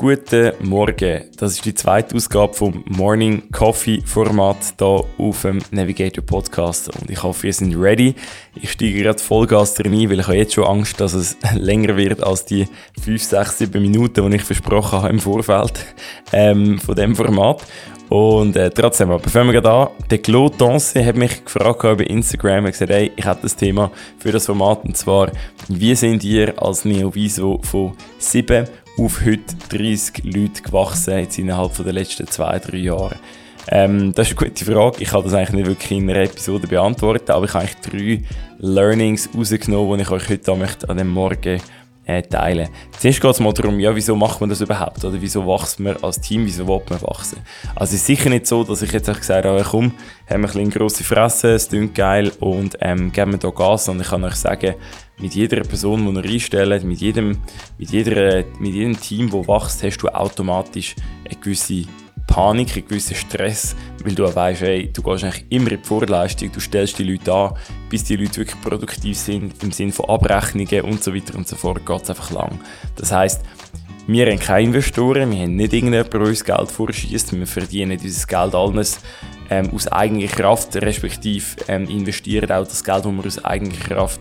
Guten Morgen. Das ist die zweite Ausgabe vom Morning Coffee Format hier auf dem Navigator Podcast. Und ich hoffe, ihr seid ready. Ich steige gerade Vollgas rein, weil ich habe jetzt schon Angst, dass es länger wird als die 5, 6, 7 Minuten, die ich versprochen habe im Vorfeld ähm, von dem Format. Und äh, trotzdem, fangen wir gerade an. Der Claude Danse hat mich gefragt über Instagram und gesagt, hey, ich habe das Thema für das Format und zwar, wie sind ihr als Neoviso von 7 auf heute 30 Leute gewachsen jetzt innerhalb der letzten zwei, drei Jahre? Ähm, das ist eine gute Frage. Ich kann das eigentlich nicht wirklich in einer Episode beantworten, aber ich habe eigentlich drei Learnings rausgenommen, die ich euch heute an dem Morgen äh, teilen. Zuerst geht es mal darum, ja, wieso macht man das überhaupt? Oder wieso wächst man als Team? Wieso will man wachsen? Also es ist sicher nicht so, dass ich jetzt gesagt habe, komm, haben wir ein grosse Fresse, es klingt geil und ähm, geben wir da Gas. Und ich kann euch sagen, mit jeder Person, die ihr einstellt, mit jedem, mit, jeder, mit jedem Team, das wächst, hast du automatisch eine gewisse Panik, einen gewissen Stress, weil du weißt, ey, du gehst eigentlich immer in die Vorleistung, du stellst die Leute an, bis die Leute wirklich produktiv sind, im Sinne von Abrechnungen und so weiter und so fort, geht es einfach lang. Das heisst, wir haben keine Investoren, wir haben nicht irgendjemand, der uns Geld vorschießt, wir verdienen dieses Geld alles ähm, aus eigener Kraft, respektive ähm, investieren auch das Geld, das wir aus eigener Kraft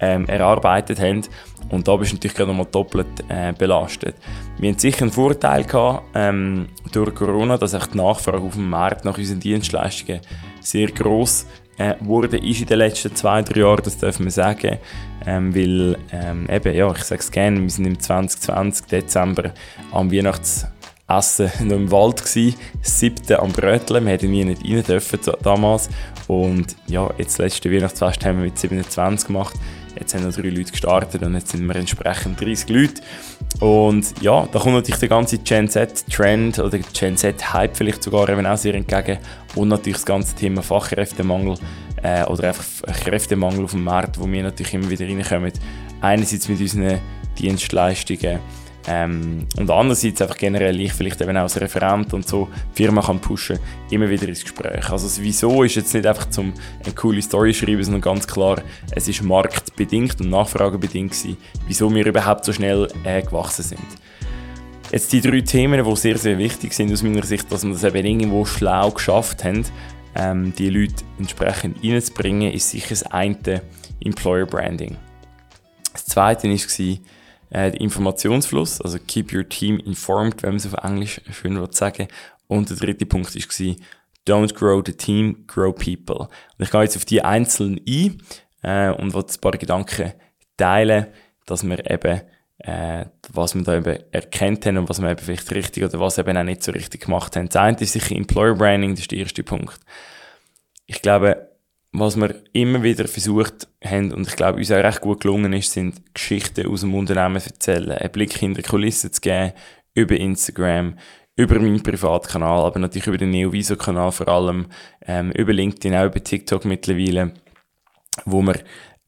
ähm, erarbeitet haben. Und da bist du natürlich gerade nochmal doppelt äh, belastet. Wir hatten sicher einen Vorteil gehabt, ähm, durch Corona, dass auch die Nachfrage auf dem Markt nach unseren Dienstleistungen sehr gross äh, wurde ist in den letzten zwei, drei Jahren, das dürfen wir sagen. Ähm, weil, ähm, eben, ja, ich sage es gerne, wir sind im 2020, Dezember, am Weihnachtsessen noch im Wald gsi, siebte am Bröteln, wir hätten nie nicht rein dürfen damals. Und ja, jetzt letzte Weihnachtsfest haben wir mit 27 gemacht. Jetzt haben noch drei Leute gestartet und jetzt sind wir entsprechend 30 Leute. Und ja, da kommt natürlich der ganze Gen Z-Trend oder Gen Z-Hype vielleicht sogar eben auch sehr entgegen. Und natürlich das ganze Thema Fachkräftemangel äh, oder einfach Kräftemangel auf dem Markt, wo wir natürlich immer wieder reinkommen. Einerseits mit unseren Dienstleistungen, ähm, und andererseits einfach generell ich vielleicht eben auch als Referent und so die Firma kann pushen, immer wieder ins Gespräch. Also das Wieso ist jetzt nicht einfach zum eine coole Story schreiben, sondern ganz klar, es ist marktbedingt und nachfragebedingt gewesen, wieso wir überhaupt so schnell äh, gewachsen sind. Jetzt die drei Themen, die sehr, sehr wichtig sind aus meiner Sicht, dass wir das eben irgendwo schlau geschafft haben, ähm, die Leute entsprechend reinzubringen, ist sicher das eine Employer Branding. Das zweite war, äh, der Informationsfluss, also keep your team informed, wenn man es auf Englisch schön sagen Und der dritte Punkt war, don't grow the team, grow people. Und ich gehe jetzt auf die einzelnen ein äh, und will ein paar Gedanken teilen, dass wir eben äh, was wir da eben erkennt haben und was wir eben vielleicht richtig oder was eben auch nicht so richtig gemacht haben. Das eine ist sicher Employer Branding, das ist der erste Punkt. Ich glaube, was wir immer wieder versucht haben, und ich glaube, uns auch recht gut gelungen ist, sind Geschichten aus dem Unternehmen zu erzählen, einen Blick hinter die Kulissen zu geben, über Instagram, über meinen Privatkanal, aber natürlich über den Neoviso-Kanal vor allem, ähm, über LinkedIn, auch über TikTok mittlerweile, wo wir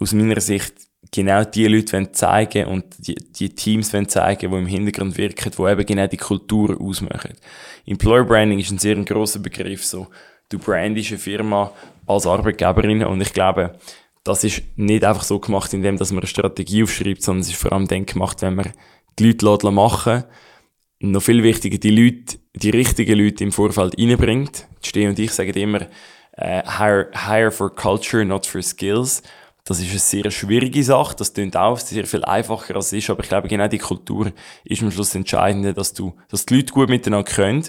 aus meiner Sicht genau die Leute zeigen und die, die Teams zeigen, die im Hintergrund wirken, die eben genau die Kultur ausmachen. Employer Branding ist ein sehr grosser Begriff, so du brandest eine Firma als Arbeitgeberin und ich glaube, das ist nicht einfach so gemacht, indem dass man eine Strategie aufschreibt, sondern es ist vor allem dann gemacht, wenn man die Leute machen noch viel wichtiger, die Leute, die richtigen Leute im Vorfeld reinbringt. Steh und ich sagen immer, äh, hire, hire for culture, not for skills. Das ist eine sehr schwierige Sache. Das klingt auch sehr viel einfacher als es ist. Aber ich glaube, genau die Kultur ist am Schluss entscheidend, dass du, dass die Leute gut miteinander können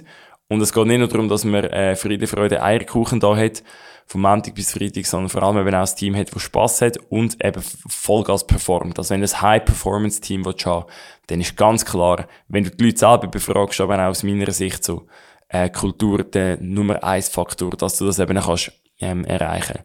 und es geht nicht nur darum, dass man äh, Friede, Freude, Eierkuchen da hat, vom Montag bis Freitag, sondern vor allem eben auch ein Team hat, das Spass hat und eben Vollgas performt. Also wenn ein High-Performance-Team haben dann ist ganz klar, wenn du die Leute selber befragst, aber auch aus meiner Sicht so, äh, Kultur der Nummer eins Faktor, dass du das eben kannst, ähm, erreichen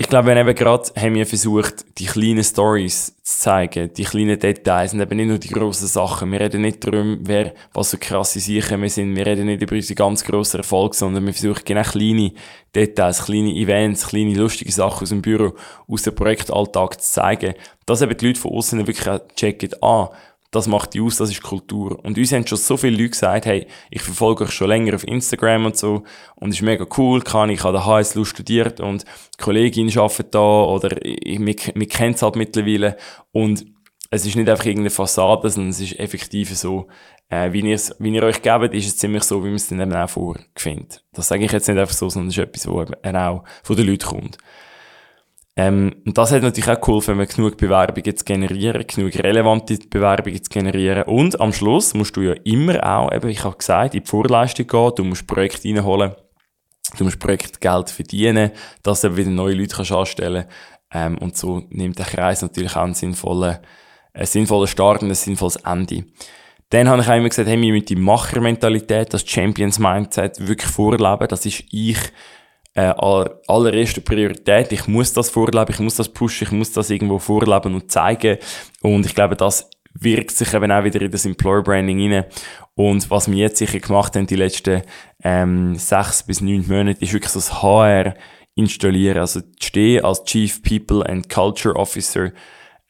ich glaube, wenn eben gerade haben wir versucht, die kleinen Stories zu zeigen, die kleinen Details und eben nicht nur die grossen Sachen. Wir reden nicht darum, wer, was für krasse Sachen wir sind. Wir reden nicht über unsere ganz grossen Erfolge, sondern wir versuchen genau kleine Details, kleine Events, kleine lustige Sachen aus dem Büro, aus dem Projektalltag zu zeigen, dass eben die Leute von außen wirklich checken, ah, das macht die aus, das ist Kultur. Und uns haben schon so viele Leute gesagt, hey, ich verfolge euch schon länger auf Instagram und so und ist mega cool, kann ich habe der HSLU studiert und die Kollegin arbeitet da oder wir, wir kennen es halt mittlerweile und es ist nicht einfach irgendeine Fassade, sondern es ist effektiv so, äh, wie, wie ihr euch gebt, ist es ziemlich so, wie man es dann eben auch vorfindet. Das sage ich jetzt nicht einfach so, sondern es ist etwas, was eben auch von den Leuten kommt. Ähm, und das hat natürlich auch geholfen, wenn wir genug Bewerbungen zu generieren, genug relevante Bewerbungen zu generieren. Und am Schluss musst du ja immer auch, eben, ich habe gesagt, in die Vorleistung gehen, du musst Projekte reinholen, du musst Projektgeld verdienen, dass du wieder neue Leute kannst anstellen ähm, Und so nimmt der Kreis natürlich auch einen sinnvollen, einen sinnvollen Start und ein sinnvolles Ende. Dann habe ich auch immer gesagt, hey, wir müssen die Machermentalität, das Champions-Mindset wirklich vorleben. Das ist ich äh, allererste Priorität. Ich muss das vorleben, ich muss das pushen, ich muss das irgendwo vorleben und zeigen. Und ich glaube, das wirkt sich eben auch wieder in das Employer Branding rein. Und was wir jetzt sicher gemacht haben, die letzten ähm, sechs bis neun Monate, ist wirklich das HR installieren. Also stehe als Chief People and Culture Officer,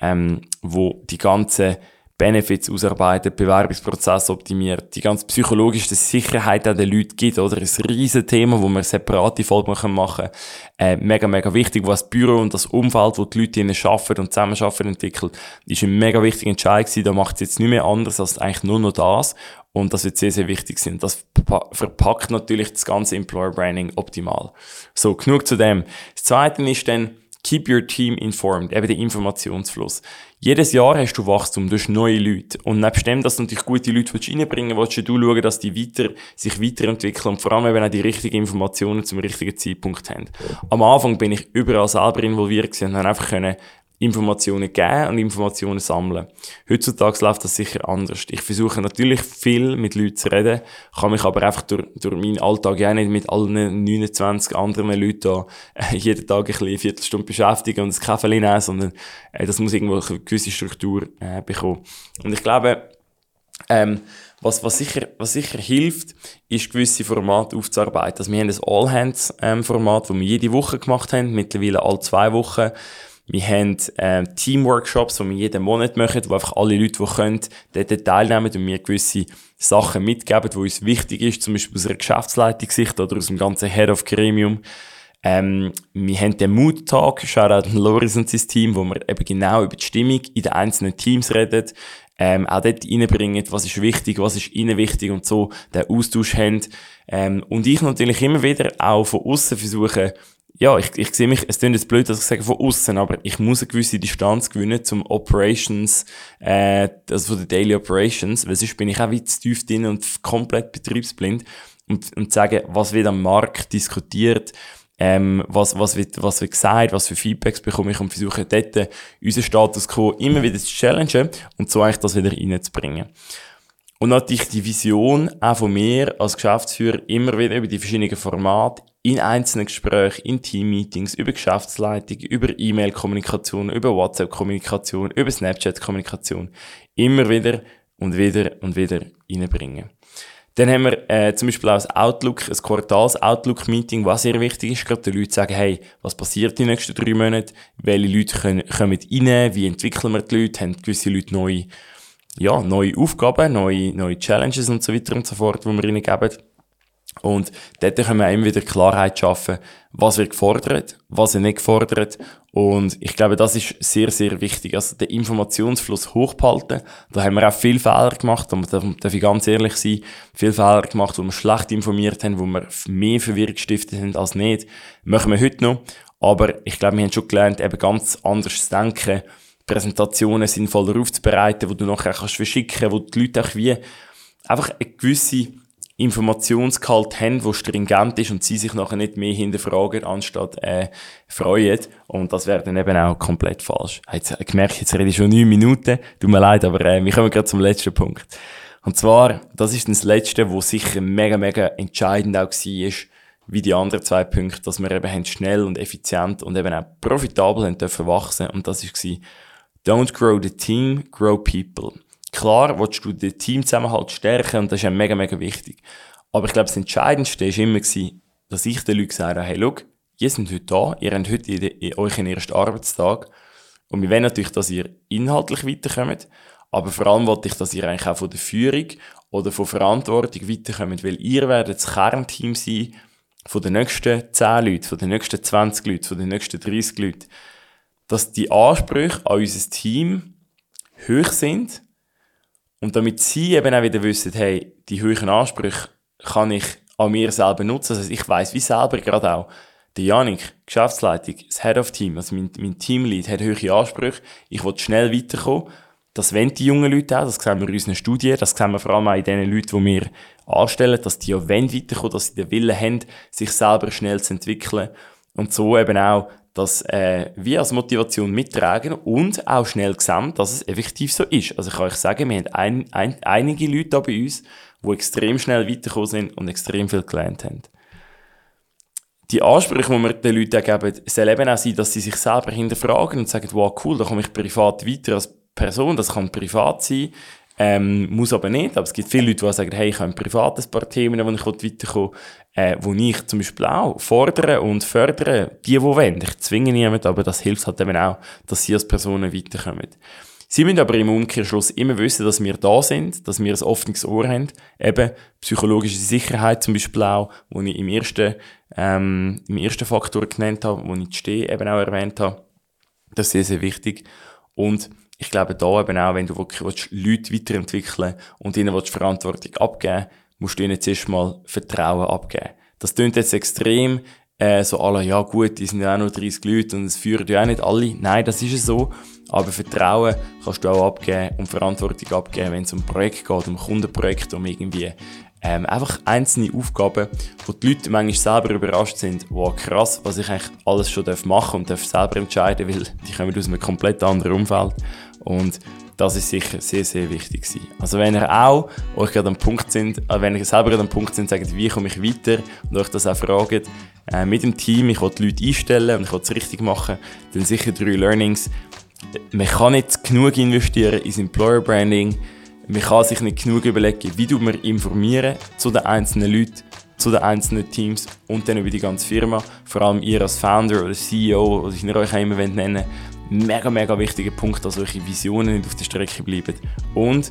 ähm, wo die ganze Benefits ausarbeitet, Bewerbungsprozess optimiert, die ganz psychologische Sicherheit an den Leuten gibt, oder? Ein riesen Thema, wo wir separate Folgen machen können. Äh, mega, mega wichtig, wo das Büro und das Umfeld, wo die Leute drinnen arbeiten und zusammen arbeiten, entwickelt, ist ein mega wichtiger Entscheid gewesen. Da macht es jetzt nicht mehr anders als eigentlich nur noch das. Und das wird sehr, sehr wichtig sein. Das verpackt natürlich das ganze Employer Branding optimal. So, genug zu dem. Das zweite ist dann, keep your team informed, eben der Informationsfluss. Jedes Jahr hast du Wachstum, du hast neue Leute. Und nebst dem, dass du natürlich gute Leute reinbringen willst, willst du schauen, dass die weiter, sich weiterentwickeln und vor allem eben auch die richtigen Informationen zum richtigen Zeitpunkt haben. Am Anfang bin ich überall selber involviert und habe einfach können Informationen geben und Informationen sammeln. Heutzutage läuft das sicher anders. Ich versuche natürlich viel mit Leuten zu reden, kann mich aber einfach durch, durch meinen Alltag ja nicht mit allen 29 anderen Leuten da, äh, jeden Tag ein bisschen eine Viertelstunde beschäftigen und ein Kaffee nehmen, sondern äh, das muss irgendwo eine gewisse Struktur äh, bekommen. Und ich glaube, ähm, was, was, sicher, was sicher hilft, ist gewisse Formate aufzuarbeiten. Also wir haben ein All-Hands-Format, ähm, das wir jede Woche gemacht haben, mittlerweile alle zwei Wochen. Wir haben äh, Teamworkshops, die wir jeden Monat machen, wo einfach alle Leute, die können, dort teilnehmen und mir gewisse Sachen mitgeben, die uns wichtig ist, zum Beispiel aus einer Geschäftsleitungssicht oder aus dem ganzen Head of Gremium. Ähm, wir haben den Mood Talk, Shoutout an Loris und sein Team, wo wir eben genau über die Stimmung in den einzelnen Teams reden, ähm, auch dort reinbringen, was ist wichtig, was ist ihnen wichtig und so den Austausch haben. Ähm, und ich natürlich immer wieder auch von außen versuche, ja, ich, ich sehe mich, es klingt jetzt blöd, dass ich sage von außen, aber ich muss eine gewisse Distanz gewinnen zum Operations, äh, also von den Daily Operations, weil sonst bin ich auch weit zu tief drin und komplett betriebsblind und, und sagen, was wird am Markt diskutiert, ähm, was, was wird, was wird gesagt, was für Feedbacks bekomme ich und versuche dort unseren Status quo immer wieder zu challengen und so eigentlich das wieder reinzubringen. Und natürlich die Vision auch von mir als Geschäftsführer immer wieder über die verschiedenen Formate in einzelnen Gesprächen, in Teammeetings, über Geschäftsleitung, über E-Mail-Kommunikation, über WhatsApp-Kommunikation, über Snapchat-Kommunikation immer wieder und wieder und wieder reinbringen. Dann haben wir äh, zum Beispiel auch das Outlook, ein Quartals-Outlook-Meeting, was sehr wichtig ist, gerade die Leute sagen, hey, was passiert die nächsten drei Monate, welche Leute können, kommen rein, wie entwickeln wir die Leute, haben gewisse Leute neue, ja, neue Aufgaben, neue, neue Challenges und so weiter und so fort, die wir ihnen geben. Und dort können wir immer wieder Klarheit schaffen, was wird gefordert, was wird nicht gefordert. Und ich glaube, das ist sehr, sehr wichtig. Also den Informationsfluss hochhalten. Da haben wir auch viele Fehler gemacht, da darf ich ganz ehrlich sein, viele Fehler gemacht, wo wir schlecht informiert haben, wo wir mehr Verwirrung gestiftet haben als nicht. Machen wir heute noch. Aber ich glaube, wir haben schon gelernt, eben ganz anders zu denken, Präsentationen sinnvoller aufzubereiten, wo du nachher kannst verschicken, wo die Leute auch wie einfach eine gewisse Informationsgehalt haben, wo stringent ist und sie sich nachher nicht mehr hinterfragen, anstatt äh, freuen. Und das wäre dann eben auch komplett falsch. Jetzt äh, gemerkt, jetzt rede ich schon neun Minuten. Tut mir leid, aber äh, wir kommen gerade zum letzten Punkt. Und zwar, das ist das Letzte, wo sicher mega, mega entscheidend auch war, wie die anderen zwei Punkte, dass wir eben schnell und effizient und eben auch profitabel haben dürfen wachsen. Und das war, don't grow the team, grow people. Klar willst du den Teamzusammenhalt stärken und das ist ja mega, mega wichtig. Aber ich glaube, das Entscheidendste war immer, gewesen, dass ich den Leuten gesagt habe, hey, schau, ihr seid heute da, ihr habt heute euren ersten Arbeitstag und wir wollen natürlich, dass ihr inhaltlich weiterkommt, aber vor allem wollte ich, dass ihr eigentlich auch von der Führung oder von Verantwortung weiterkommt, weil ihr werdet das Kernteam sein von den nächsten 10 Leuten, von den nächsten 20 Leuten, von den nächsten 30 Leuten. Dass die Ansprüche an unser Team hoch sind und damit sie eben auch wieder wissen, hey, die hohen Ansprüche kann ich an mir selber nutzen. Das heißt, ich weiß wie selber gerade auch, der Janik, Geschäftsleitung, das Head of Team, also mein, mein Teamlead, hat hohe Ansprüche. Ich will schnell weiterkommen. Das wollen die jungen Leute auch, das sehen wir in unseren Studien, das sehen wir vor allem auch in den Leuten, die wir anstellen, dass die wollen weiterkommen, dass sie den Willen haben, sich selber schnell zu entwickeln. Und so eben auch das äh, wir als Motivation mittragen und auch schnell gesamt, dass es effektiv so ist. Also ich kann euch sagen, wir haben ein, ein, einige Leute da bei uns, die extrem schnell weitergekommen sind und extrem viel gelernt haben. Die Ansprüche, die wir den Leuten geben, soll eben auch sein, dass sie sich selber hinterfragen und sagen, wow, cool, da komme ich privat weiter als Person, das kann privat sein, ähm, muss aber nicht, aber es gibt viele Leute, die sagen, hey, ich habe privat ein paar Themen, wo ich weiterkomme, äh, wo ich zum Beispiel auch fordere und fördere, die, die wollen. Ich zwinge niemanden, aber das hilft halt eben auch, dass sie als Personen weiterkommen. Sie müssen aber im Umkehrschluss immer wissen, dass wir da sind, dass wir ein offenes Ohr haben. Eben psychologische Sicherheit zum Beispiel auch, wo ich im ersten, ähm, im ersten Faktor genannt habe, wo ich die Stehe eben auch erwähnt habe. Das ist sehr, sehr wichtig. Und ich glaube da eben auch, wenn du wirklich willst, Leute weiterentwickeln und ihnen willst, Verantwortung abgeben musst du ihnen zuerst mal Vertrauen abgeben. Das klingt jetzt extrem, äh, so alle, ja gut, die sind ja auch nur 30 Leute und es führen ja auch nicht alle. Nein, das ist so. Aber Vertrauen kannst du auch abgeben und Verantwortung abgeben, wenn es um Projekt geht, um Kundenprojekte, um irgendwie ähm, einfach einzelne Aufgaben, wo die Leute manchmal selber überrascht sind, wow, krass, was ich eigentlich alles schon machen darf und darf selber entscheiden, weil die kommen aus einem komplett anderen Umfeld. Und das ist sicher sehr, sehr wichtig gewesen. Also wenn ihr auch euch gerade am Punkt sind, äh, wenn ihr selber gerade am Punkt sind, sagt, wie komme ich weiter und euch das auch fragt, äh, mit dem Team, ich will die Leute einstellen und ich will es richtig machen, dann sicher drei Learnings. Man kann nicht genug investieren ins Employer Branding, man kann sich nicht genug überlegen, wie du informieren zu den einzelnen Leuten, zu den einzelnen Teams und dann über die ganze Firma. Vor allem ihr als Founder oder CEO, oder ich euch auch immer nennen mega, mega wichtiger Punkt, dass eure Visionen nicht auf der Strecke bleiben. Und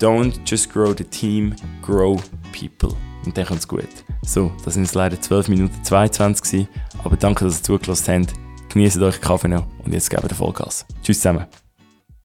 don't just grow the team, grow people. Und dann kommt es gut. So, das sind leider 12 Minuten 22 gewesen, aber danke, dass ihr zugelassen habt. Genießt euch Kaffee noch und jetzt geben wir Vollgas. Tschüss zusammen.